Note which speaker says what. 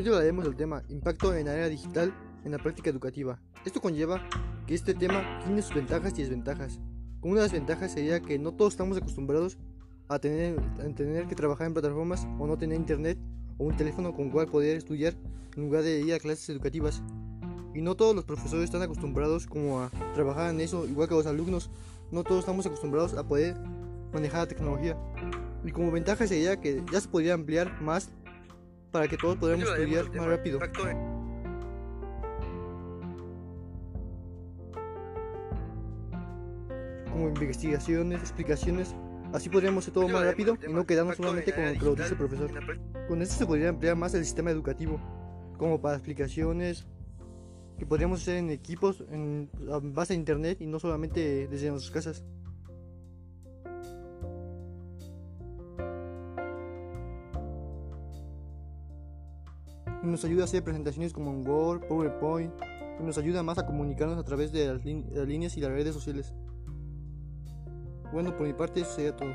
Speaker 1: Hoy hablaremos del tema impacto en la era digital en la práctica educativa. Esto conlleva que este tema tiene sus ventajas y desventajas. Una de las ventajas sería que no todos estamos acostumbrados a tener, a tener que trabajar en plataformas o no tener internet o un teléfono con cual poder estudiar en lugar de ir a clases educativas. Y no todos los profesores están acostumbrados como a trabajar en eso, igual que los alumnos. No todos estamos acostumbrados a poder manejar la tecnología. Y como ventaja sería que ya se podría ampliar más para que todos podamos estudiar más rápido. Como investigaciones, explicaciones, así podríamos hacer todo más rápido y no quedarnos solamente con lo que lo dice el profesor. Con esto se podría ampliar más el sistema educativo, como para explicaciones que podríamos hacer en equipos en base a internet y no solamente desde nuestras casas. Nos ayuda a hacer presentaciones como en Word, PowerPoint, y nos ayuda más a comunicarnos a través de las, líneas y las redes sociales. Bueno, por mi parte eso sería todo.